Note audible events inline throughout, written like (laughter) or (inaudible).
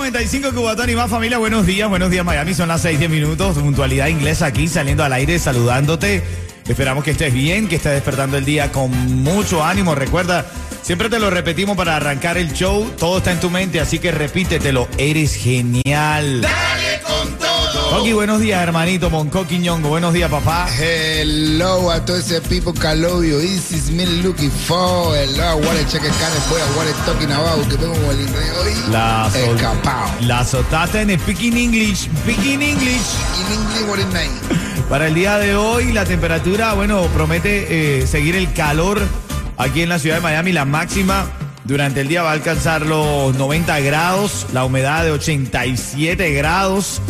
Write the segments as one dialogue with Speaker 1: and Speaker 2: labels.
Speaker 1: 95 Cubatón y más familia, buenos días, buenos días Miami, son las 6, 10 minutos, puntualidad inglesa aquí saliendo al aire saludándote. Esperamos que estés bien, que estés despertando el día con mucho ánimo. Recuerda, siempre te lo repetimos para arrancar el show, todo está en tu mente, así que repítetelo, eres genial.
Speaker 2: Dale.
Speaker 1: Coqui, buenos días hermanito, Moncoqui Ñongo, buenos días papá.
Speaker 2: Hello a todos ese people I love you. This is me looking for. Hello, what a check kind boy, what a talking about. Que vengo con el inglés hoy.
Speaker 1: La,
Speaker 2: Escapado.
Speaker 1: la sotata en Speaking English, Speaking English.
Speaker 2: In English, what is name?
Speaker 1: Para el día de hoy, la temperatura, bueno, promete eh, seguir el calor aquí en la ciudad de Miami. La máxima durante el día va a alcanzar los 90 grados, la humedad de 87 grados.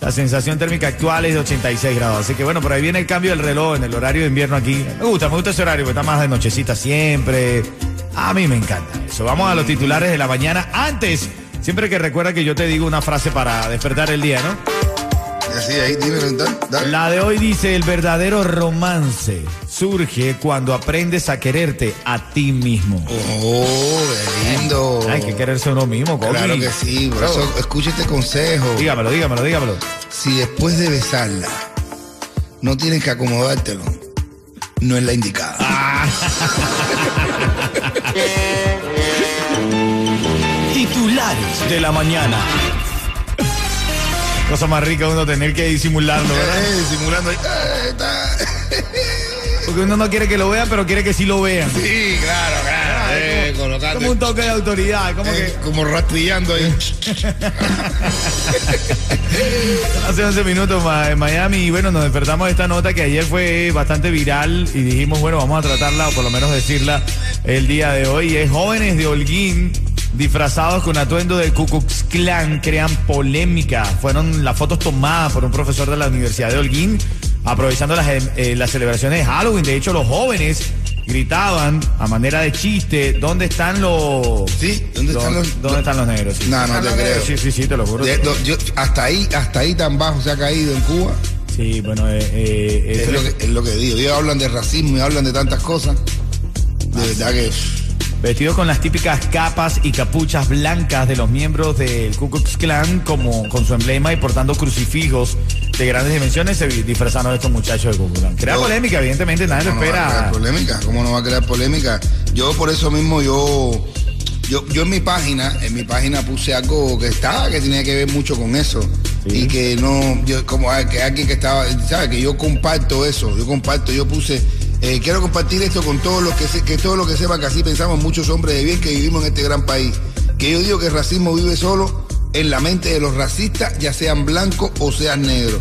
Speaker 1: La sensación térmica actual es de 86 grados. Así que bueno, por ahí viene el cambio del reloj en el horario de invierno aquí. Me gusta, me gusta ese horario, porque está más de nochecita siempre. A mí me encanta eso. Vamos a los titulares de la mañana. Antes, siempre que recuerda que yo te digo una frase para despertar el día, ¿no?
Speaker 2: Así, ahí, dímelo, dale, dale.
Speaker 1: La de hoy dice, el verdadero romance surge cuando aprendes a quererte a ti mismo.
Speaker 2: Oh, qué lindo.
Speaker 1: Hay que quererse a uno mismo, Coqui.
Speaker 2: Claro que sí, por eso escucha este consejo.
Speaker 1: Dígamelo, dígamelo, dígamelo.
Speaker 2: Si después de besarla no tienes que acomodártelo, no es la indicada. (laughs)
Speaker 1: Titulares de la mañana. Cosa más rica uno tener que disimularlo, ¿verdad?
Speaker 2: Eh, simulando ahí. eh, está. (laughs)
Speaker 1: Porque uno no quiere que lo vean, pero quiere que sí lo vean.
Speaker 2: Sí, claro, claro. Eh, colocando.
Speaker 1: Como un toque de autoridad, como
Speaker 2: eh,
Speaker 1: que
Speaker 2: como rastrillando ahí. (laughs)
Speaker 1: Hace 11 minutos en Miami y bueno, nos despertamos de esta nota que ayer fue bastante viral y dijimos, bueno, vamos a tratarla o por lo menos decirla el día de hoy. Es jóvenes de Holguín disfrazados con atuendo del Ku Klux Klan crean polémica. Fueron las fotos tomadas por un profesor de la Universidad de Holguín aprovechando las, eh, las celebraciones de Halloween. De hecho, los jóvenes gritaban a manera de chiste, ¿dónde están los...
Speaker 2: Sí, ¿dónde están los-
Speaker 1: ¿Dónde están los negros? Sí.
Speaker 2: No, no te creo.
Speaker 1: Sí, sí, sí, te lo juro.
Speaker 2: De- yo- hasta ahí, hasta ahí tan bajo se ha caído en Cuba.
Speaker 1: Sí, bueno, eh, eh,
Speaker 2: Es lo, que, es lo que digo. Ellos hablan de racismo y hablan de tantas cosas. De verdad que.
Speaker 1: Vestidos con las típicas capas y capuchas blancas de los miembros del Ku Klux Klan, como con su emblema y portando crucifijos de grandes dimensiones, se disfrazaron estos muchachos del Ku Klux Klan. Crea polémica, evidentemente, nadie lo
Speaker 2: ¿Cómo no va a
Speaker 1: espera.
Speaker 2: crear polémica? ¿Cómo no va a crear polémica? Yo por eso mismo yo, yo, yo en mi página, en mi página puse algo que estaba, que tenía que ver mucho con eso.
Speaker 1: Sí.
Speaker 2: Y que no, yo como ah, que alguien que estaba, ¿sabes? Que yo comparto eso, yo comparto, yo puse, eh, quiero compartir esto con todos los que se- que todos los que sepan que así pensamos muchos hombres de bien que vivimos en este gran país. Que yo digo que el racismo vive solo en la mente de los racistas, ya sean blancos o sean negros.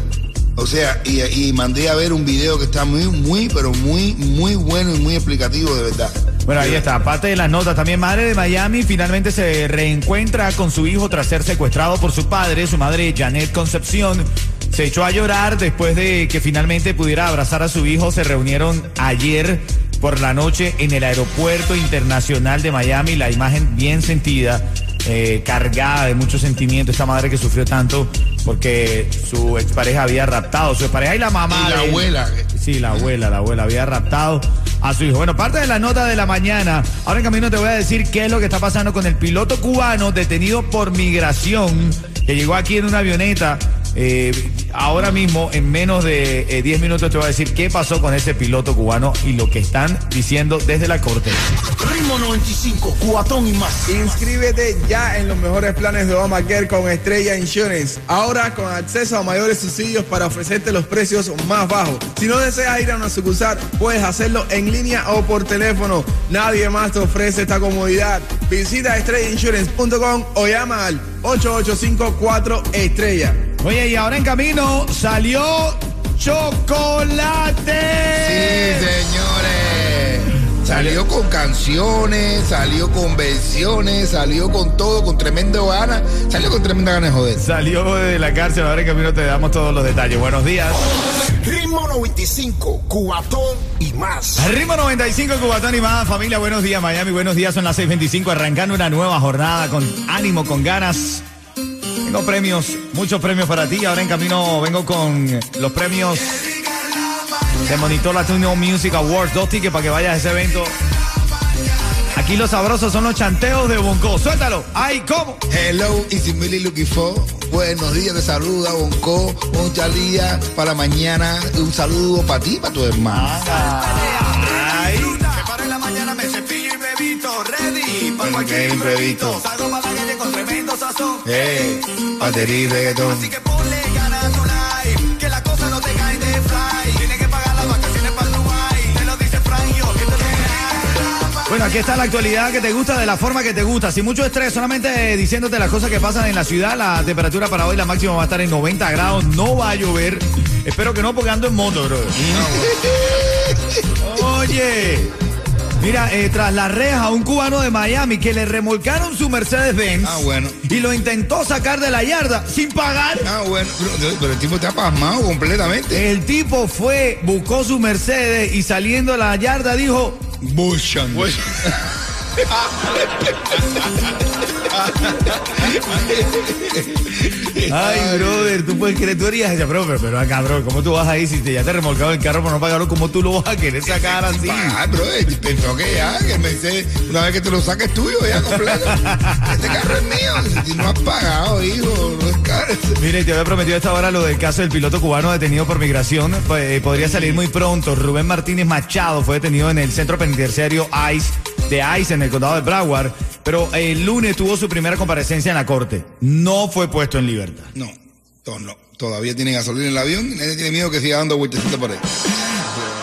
Speaker 2: O sea, y, y mandé a ver un video que está muy, muy, pero muy, muy bueno y muy explicativo de verdad.
Speaker 1: Bueno, ahí está. Aparte de las notas, también madre de Miami finalmente se reencuentra con su hijo tras ser secuestrado por su padre, su madre Janet Concepción. Se echó a llorar después de que finalmente pudiera abrazar a su hijo. Se reunieron ayer por la noche en el aeropuerto internacional de Miami. La imagen bien sentida, eh, cargada de mucho sentimiento. Esta madre que sufrió tanto porque su expareja había raptado. Su expareja y la mamá.
Speaker 2: Y la
Speaker 1: de
Speaker 2: abuela.
Speaker 1: Sí, la abuela, la abuela había raptado a su hijo. Bueno, parte de la nota de la mañana. Ahora en camino te voy a decir qué es lo que está pasando con el piloto cubano detenido por migración que llegó aquí en una avioneta. Eh, ahora mismo, en menos de eh, 10 minutos, te voy a decir qué pasó con ese piloto cubano y lo que están diciendo desde la corte.
Speaker 3: Ritmo 95, cuatón y más.
Speaker 4: Inscríbete ya en los mejores planes de Obamacare con Estrella Insurance. Ahora con acceso a mayores subsidios para ofrecerte los precios más bajos. Si no deseas ir a una sucursal, puedes hacerlo en línea o por teléfono. Nadie más te ofrece esta comodidad. Visita estrellainsurance.com o llama al 8854 estrella.
Speaker 1: Oye, y ahora en camino salió chocolate.
Speaker 2: Sí, señores. Salió con canciones, salió con versiones, salió con todo, con tremendo ganas, salió con tremenda ganas de joder.
Speaker 1: Salió de la cárcel, ahora en camino te damos todos los detalles. Buenos días.
Speaker 3: Ritmo 95, Cubatón y más.
Speaker 1: Ritmo 95, Cubatón y más. Familia, buenos días, Miami. Buenos días, son las 6:25, arrancando una nueva jornada con ánimo, con ganas. Tengo premios, muchos premios para ti. Ahora en camino vengo con los premios de Monitor Latino Music Awards. Dos tickets para que vayas a ese evento. Aquí los sabrosos son los chanteos de Bonco. Suéltalo. ¡Ay, cómo!
Speaker 2: Hello, is Millie looking for? Buenos días, te saluda Bonco. Muchas días para mañana. Un saludo para ti, para tu hermana.
Speaker 1: ¡Ay!
Speaker 5: Me paro en la mañana, me cepillo y bebito, ready para cualquier imprevisto. Salgo para la calle con tremendo sazón.
Speaker 2: Batería y reggaetón.
Speaker 5: Así que ponle ganas a tu life, que la cosa no te cae de fly. Tienes que pagar las vacaciones para Dubai. Te lo dice Frank yo, que te lo
Speaker 1: Bueno, aquí está la actualidad que te gusta de la forma que te gusta. Sin mucho estrés, solamente diciéndote las cosas que pasan en la ciudad. La temperatura para hoy, la máxima va a estar en 90 grados. No va a llover. Espero que no, porque ando en moto, bro. (laughs) Oye. Mira, eh, tras la reja, un cubano de Miami que le remolcaron su Mercedes-Benz
Speaker 2: Ah, bueno.
Speaker 1: y lo intentó sacar de la yarda sin pagar.
Speaker 2: Ah, bueno, pero, pero el tipo está pasmado completamente.
Speaker 1: El tipo fue, buscó su Mercedes y saliendo de la yarda dijo,
Speaker 2: Bushan. (laughs)
Speaker 1: Ay, brother, tú puedes creer, tú harías esa, pero, pero, acá, bro, ¿cómo tú vas ahí si te, ya te remolcado el carro por no pagarlo? ¿Cómo tú lo vas a querer sacar así?
Speaker 2: Ah, bro, eh, pensó que ya, que me dice, una vez que te lo saques tuyo, ya completo. Este carro es mío. Si no has pagado, hijo, no es caro.
Speaker 1: Mire, te había prometido a esta hora lo del caso del piloto cubano detenido por migración. Pues, eh, podría salir muy pronto. Rubén Martínez Machado fue detenido en el centro penitenciario ICE de ICE en el condado de Broward, pero el lunes tuvo su primera comparecencia en la corte. No fue puesto en libertad.
Speaker 2: No, no, no. Todavía tiene gasolina en el avión y nadie tiene miedo que siga dando vueltecitas por ahí.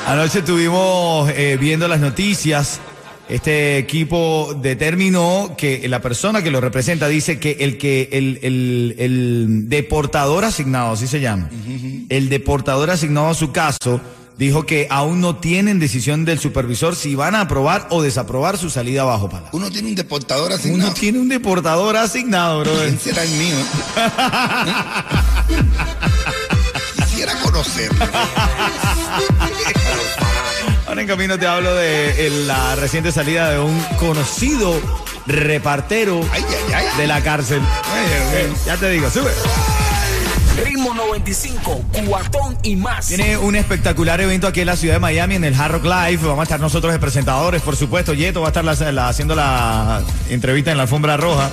Speaker 1: Anoche estuvimos eh, viendo las noticias. Este equipo determinó que la persona que lo representa dice que el que el, el, el deportador asignado, así se llama, el deportador asignado a su caso, dijo que aún no tienen decisión del supervisor si van a aprobar o desaprobar su salida bajo palabra.
Speaker 2: Uno tiene un deportador asignado.
Speaker 1: Uno tiene un deportador asignado, brother.
Speaker 2: ¿Quién será el mío? (laughs) Quisiera conocerlo.
Speaker 1: Ahora en camino te hablo de la reciente salida de un conocido repartero
Speaker 2: Ay, ay, ay.
Speaker 1: de la cárcel. Ya te digo, sube.
Speaker 3: Ritmo 95, Cubatón y más.
Speaker 1: Tiene un espectacular evento aquí en la ciudad de Miami, en el Hard Rock Live. Vamos a estar nosotros de presentadores, por supuesto. Yeto va a estar haciendo la entrevista en la alfombra roja.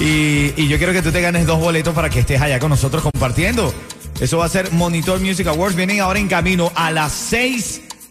Speaker 1: Y, y yo quiero que tú te ganes dos boletos para que estés allá con nosotros compartiendo. Eso va a ser Monitor Music Awards. Vienen ahora en camino a las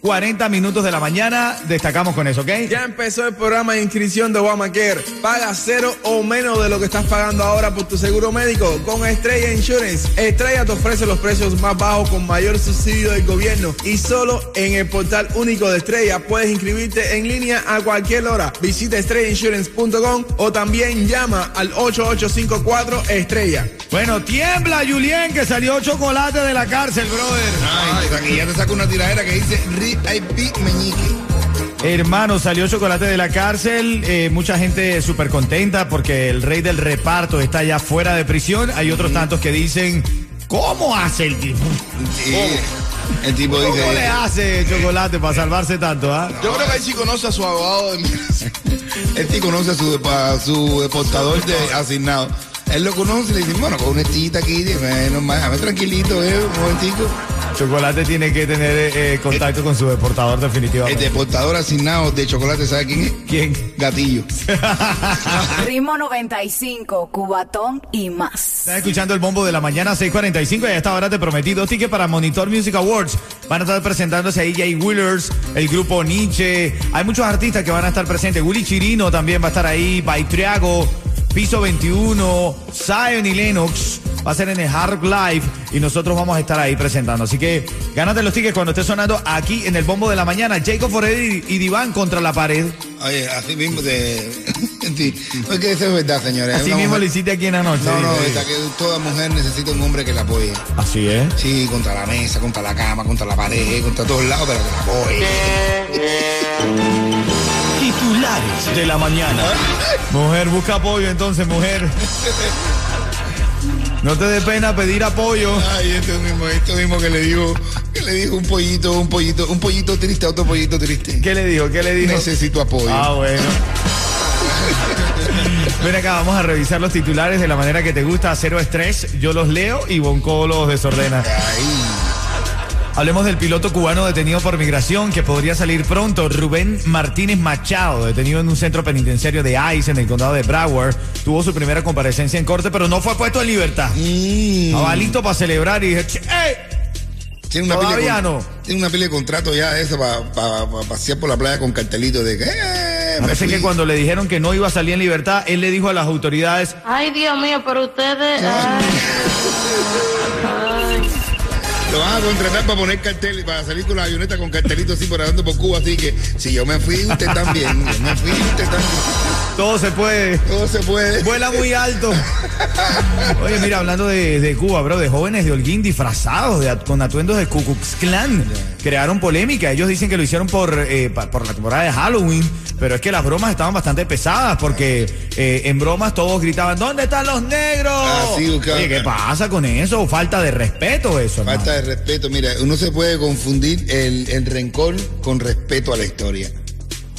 Speaker 1: 6:40 minutos de la mañana. Destacamos con eso, ¿ok?
Speaker 4: Ya empezó el programa de inscripción de Obamacare. Paga cero o menos de lo que estás pagando ahora por tu seguro médico con Estrella Insurance. Estrella te ofrece los precios más bajos con mayor subsidio del gobierno y solo en el portal único de Estrella puedes inscribirte en línea a cualquier hora. Visita estrellainsurance.com o también llama al 8854 Estrella.
Speaker 1: Bueno, tiembla Julien que salió chocolate de la cárcel, brother.
Speaker 2: Ay, sea, que ya te saco una tiradera que dice Meñique.
Speaker 1: Hermano, salió chocolate de la cárcel, eh, mucha gente súper contenta porque el rey del reparto está ya fuera de prisión. Hay otros tantos que dicen, ¿cómo hace el tipo?
Speaker 2: Sí, el tipo
Speaker 1: ¿Cómo le hace chocolate para salvarse tanto? ah?
Speaker 2: Yo creo que él sí conoce a su abogado. de- Él sí conoce a su, a su deportador de asignado. Él lo conoce y le dice, bueno, con una estillita aquí, bueno, más, dame tranquilito, eh, un momentico.
Speaker 1: Chocolate tiene que tener eh, contacto con su deportador
Speaker 2: El
Speaker 1: definitivamente.
Speaker 2: deportador asignado de chocolate, ¿sabe quién es?
Speaker 1: ¿Quién?
Speaker 2: Gatillo. (laughs)
Speaker 6: Ritmo 95, Cubatón y más.
Speaker 1: Estás escuchando el bombo de la mañana 6:45 y a esta hora te prometí dos tickets para Monitor Music Awards. Van a estar presentándose ahí Jay Wheelers, el grupo Nietzsche. Hay muchos artistas que van a estar presentes. Willy Chirino también va a estar ahí, Baitriago, Piso 21, Zion y Lennox. Va a ser en el Hard Live y nosotros vamos a estar ahí presentando. Así que gánate los tickets cuando esté sonando aquí en el bombo de la mañana. Jacob Forever y Diván contra la pared.
Speaker 2: Oye, así mismo de. (laughs) Sí, no es que eso es verdad, señores.
Speaker 1: Así mismo
Speaker 2: mujer-
Speaker 1: lo hiciste aquí en la noche.
Speaker 2: No, no, esta que toda mujer necesita un hombre que la apoye.
Speaker 1: Así es.
Speaker 2: Sí, contra la mesa, contra la cama, contra la pared, contra todos lados, pero que la apoye.
Speaker 3: Titulares de la mañana.
Speaker 1: Mujer, busca apoyo entonces, mujer. No te dé pena pedir apoyo.
Speaker 2: Ay, esto mismo, esto mismo que le dijo, que le dijo un pollito, un pollito, un pollito triste a otro pollito triste.
Speaker 1: ¿Qué le dijo? ¿Qué le dijo?
Speaker 2: Necesito apoyo.
Speaker 1: Ah, bueno. (laughs) Ven acá, vamos a revisar los titulares de la manera que te gusta. Cero estrés, yo los leo y Bonco los desordena.
Speaker 2: Ay,
Speaker 1: Hablemos del piloto cubano detenido por migración que podría salir pronto. Rubén Martínez Machado, detenido en un centro penitenciario de ICE en el condado de Broward, tuvo su primera comparecencia en corte, pero no fue puesto en libertad.
Speaker 2: mm.
Speaker 1: Estaba listo para celebrar y dije, "Che, ¡ey!
Speaker 2: Tiene una
Speaker 1: Todavía
Speaker 2: con-
Speaker 1: no.
Speaker 2: Tiene una pila de contrato ya eso para pasear por la playa con cartelitos de que. eh,
Speaker 1: Parece que cuando le dijeron que no iba a salir en libertad, él le dijo a las autoridades,
Speaker 7: Ay, Dios mío, pero ustedes. Ay, ay. (laughs)
Speaker 2: Lo van a contratar para poner cartel, para salir con la avioneta con cartelitos así por andando por Cuba. Así que si yo me fui, usted también. Yo me fui, usted también.
Speaker 1: todo se puede.
Speaker 2: Todo se puede.
Speaker 1: Vuela muy alto. (laughs) Oye, mira, hablando de, de Cuba, bro, de jóvenes de Holguín disfrazados de con atuendos de Ku Klux Klan. Crearon polémica. Ellos dicen que lo hicieron por, eh, pa- por la temporada de Halloween, pero es que las bromas estaban bastante pesadas porque eh, en bromas todos gritaban, ¿dónde están los negros?
Speaker 2: Ah, sí, buscaban.
Speaker 1: Oye, ¿qué pasa con eso? Falta de respeto eso. hermano.
Speaker 2: Falta de respeto. Mira, uno se puede confundir el, el rencor con respeto a la historia.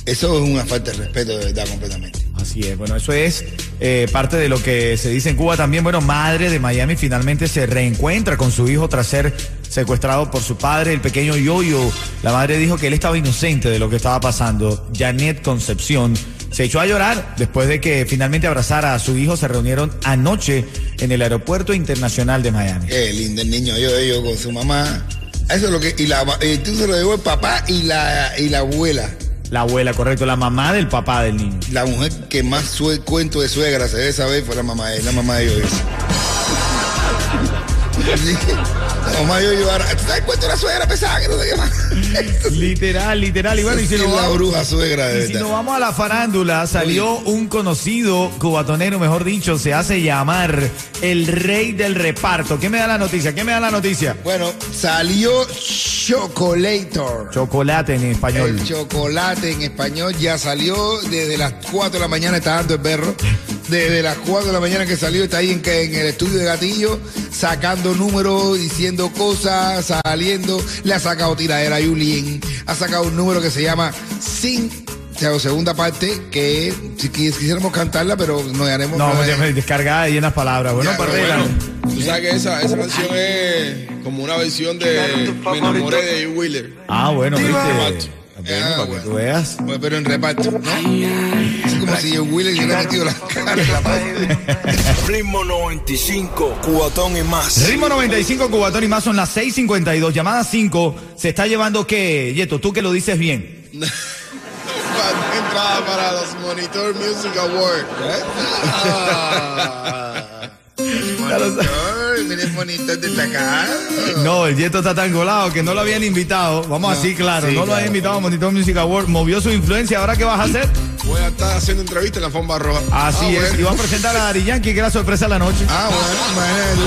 Speaker 2: Eso es una falta de respeto de verdad completamente.
Speaker 1: Así es, bueno, eso es eh, parte de lo que se dice en Cuba también. Bueno, madre de Miami finalmente se reencuentra con su hijo tras ser secuestrado por su padre, el pequeño Yoyo. La madre dijo que él estaba inocente de lo que estaba pasando. Janet Concepción se echó a llorar después de que finalmente abrazara a su hijo. Se reunieron anoche en el aeropuerto internacional de Miami.
Speaker 2: Qué lindo el niño, yo, yo con su mamá. Eso es lo que. Y la, eh, tú se lo llevó el papá y la, y la abuela.
Speaker 1: La abuela, correcto, la mamá del papá del niño.
Speaker 2: La mujer que más sue- cuento de suegra se debe saber fue la mamá de la mamá de Yoyo. (laughs) Ahora. ¿Tú sabes la suegra pesada que no sé qué más?
Speaker 1: Literal, literal. Y bueno, y si nos
Speaker 2: la
Speaker 1: vamos-
Speaker 2: bruja suegra de
Speaker 1: Y si nos vamos a la farándula, salió un conocido cubatonero, mejor dicho, se hace llamar el rey del reparto. ¿Qué me da la noticia? ¿Qué me da la noticia?
Speaker 2: Bueno, salió Chocolator.
Speaker 1: Chocolate en español.
Speaker 2: El chocolate en español ya salió desde las 4 de la mañana, está dando el perro. Desde las 4 de la mañana que salió, está ahí en, que- en el estudio de Gatillo, sacando números, diciendo cosas, saliendo. Le ha sacado tiradera a Julien. Ha sacado un número que se llama Sin. O sea, segunda parte, que si quis- quisiéramos cantarla, pero no haremos.
Speaker 1: No, ya me descargada y llenas palabras. Bueno,
Speaker 2: Ya,
Speaker 1: para arreglar.
Speaker 4: Tú sabes que esa, esa canción es como una versión de Me enamoré de Wheeler.
Speaker 1: Ah, bueno, viste. Bueno,
Speaker 2: Ah,
Speaker 1: para que
Speaker 2: bueno.
Speaker 1: tú veas.
Speaker 2: Bueno, pero en reparto, ¿no? Es como si John Willis hubiera metido la cara en la pared.
Speaker 3: Ritmo 95, cuatón y más.
Speaker 1: Ritmo 95, Cubatón y más son las 6:52. Llamada 5. Se está llevando qué, Yeto, tú que lo dices bien.
Speaker 4: Entrada para los Monitor Music Awards.
Speaker 2: Ay, mire el monitor destacado.
Speaker 1: No, el Yeto está tan golado que no lo habían invitado. Vamos así, claro.
Speaker 2: sí,
Speaker 1: no lo
Speaker 2: claro.
Speaker 1: habían invitado a Monitor Music Award. Movió su influencia. ¿Ahora qué vas a hacer?
Speaker 4: Voy a estar haciendo entrevista en la forma roja.
Speaker 1: Así
Speaker 4: Ah,
Speaker 1: es.
Speaker 4: bueno.
Speaker 1: Y va a presentar a Dari Yankee, que era sorpresa de la noche.
Speaker 2: Ah, bueno.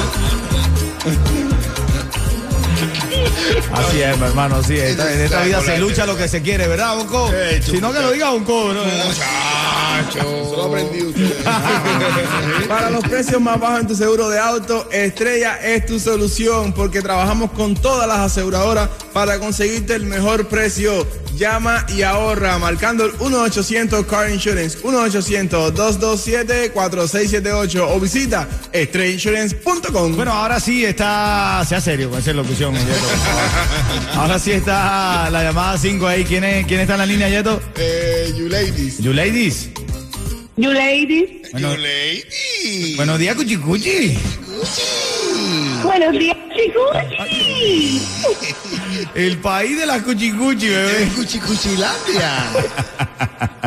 Speaker 1: Así es, mi hermano. Sí, esta- en esta vida se lucha lo que se quiere, ¿verdad, Bonco? Si no, que lo diga Bonco, ¿no?
Speaker 4: Solo aprendí. (laughs)
Speaker 8: Para los precios más bajos en tu seguro de auto, Estrella es tu solución porque trabajamos con todas las aseguradoras para conseguirte el mejor precio. Llama y ahorra marcando el 1-800 Car Insurance, 1-800-227-4678 o visita estrellainsurance.com.
Speaker 1: Bueno, ahora sí está. Sea serio con esa locución, Yeto. (laughs) Ahora sí está la llamada 5 ahí. ¿Quién, es, ¿Quién está en la línea, Yeto?
Speaker 4: Eh, you ladies.
Speaker 1: You ladies.
Speaker 7: You ladies.
Speaker 1: Bueno,
Speaker 2: You lady.
Speaker 1: buenos días, Cuchicuchi.
Speaker 7: Buenos días, chicos.
Speaker 1: El país de las Cuchicuchi, bebé.
Speaker 2: Cuchi Cuchilandia. (laughs)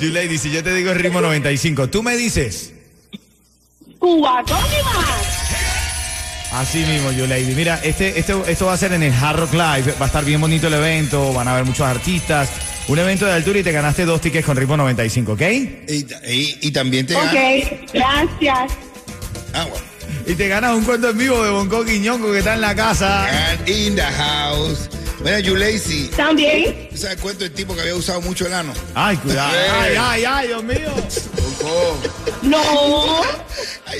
Speaker 1: You ladies, si yo te digo el ritmo 95, tú me dices.
Speaker 7: Cubatón y más.
Speaker 1: Así mismo, yo lady. Mira, este, este, esto va a ser en el Hard Rock Live. Va a estar bien bonito el evento. Van a haber muchos artistas. Un evento de altura y te ganaste dos tickets con ritmo 95, ¿ok?
Speaker 2: Y, y- y también te
Speaker 7: Ok, gracias.
Speaker 2: Ah, bueno.
Speaker 1: Y te ganas un cuento en vivo de Bonco Quiñonco que está en la casa.
Speaker 2: And in the house. Mira, you lazy.
Speaker 7: También.
Speaker 2: ¿Sabes cuánto el tipo que había usado mucho el ano?
Speaker 1: Ay, cuidado. Ay, ay, ay, Dios mío.
Speaker 7: No.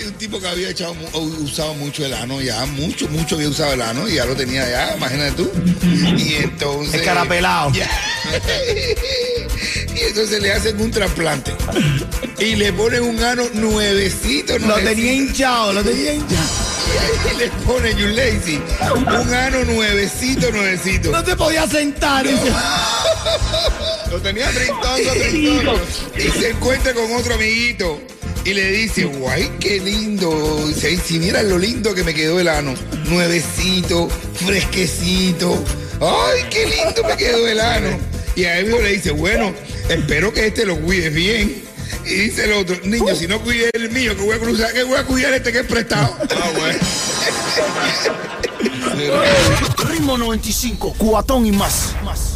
Speaker 2: Un tipo que había echado, usado mucho el ano, ya mucho, mucho había usado el ano y ya lo tenía ya, imagínate tú. Y entonces.
Speaker 1: Escarapelado.
Speaker 2: Ya. (laughs) y entonces le hacen un trasplante. Y le ponen un ano nuevecito,
Speaker 1: Lo
Speaker 2: nuevecito.
Speaker 1: tenía hinchado, lo tenía hinchado.
Speaker 2: Y le ponen, you lazy, un ano nuevecito, nuevecito.
Speaker 1: No te podías sentar.
Speaker 2: Lo tenía trintongo, trintongo. (laughs) Y se encuentra con otro amiguito. Y le dice, guay, qué lindo. Dice, "Ay, si vieras lo lindo que me quedó el ano. Nuevecito, fresquecito. Ay, qué lindo me quedó el ano. Y a él le dice, bueno, espero que este lo cuides bien. Y dice el otro, niño, si no cuides el mío, que voy a cruzar, que voy a cuidar este que es prestado. Ah, bueno.
Speaker 3: Ritmo 95, cuatón y más. más.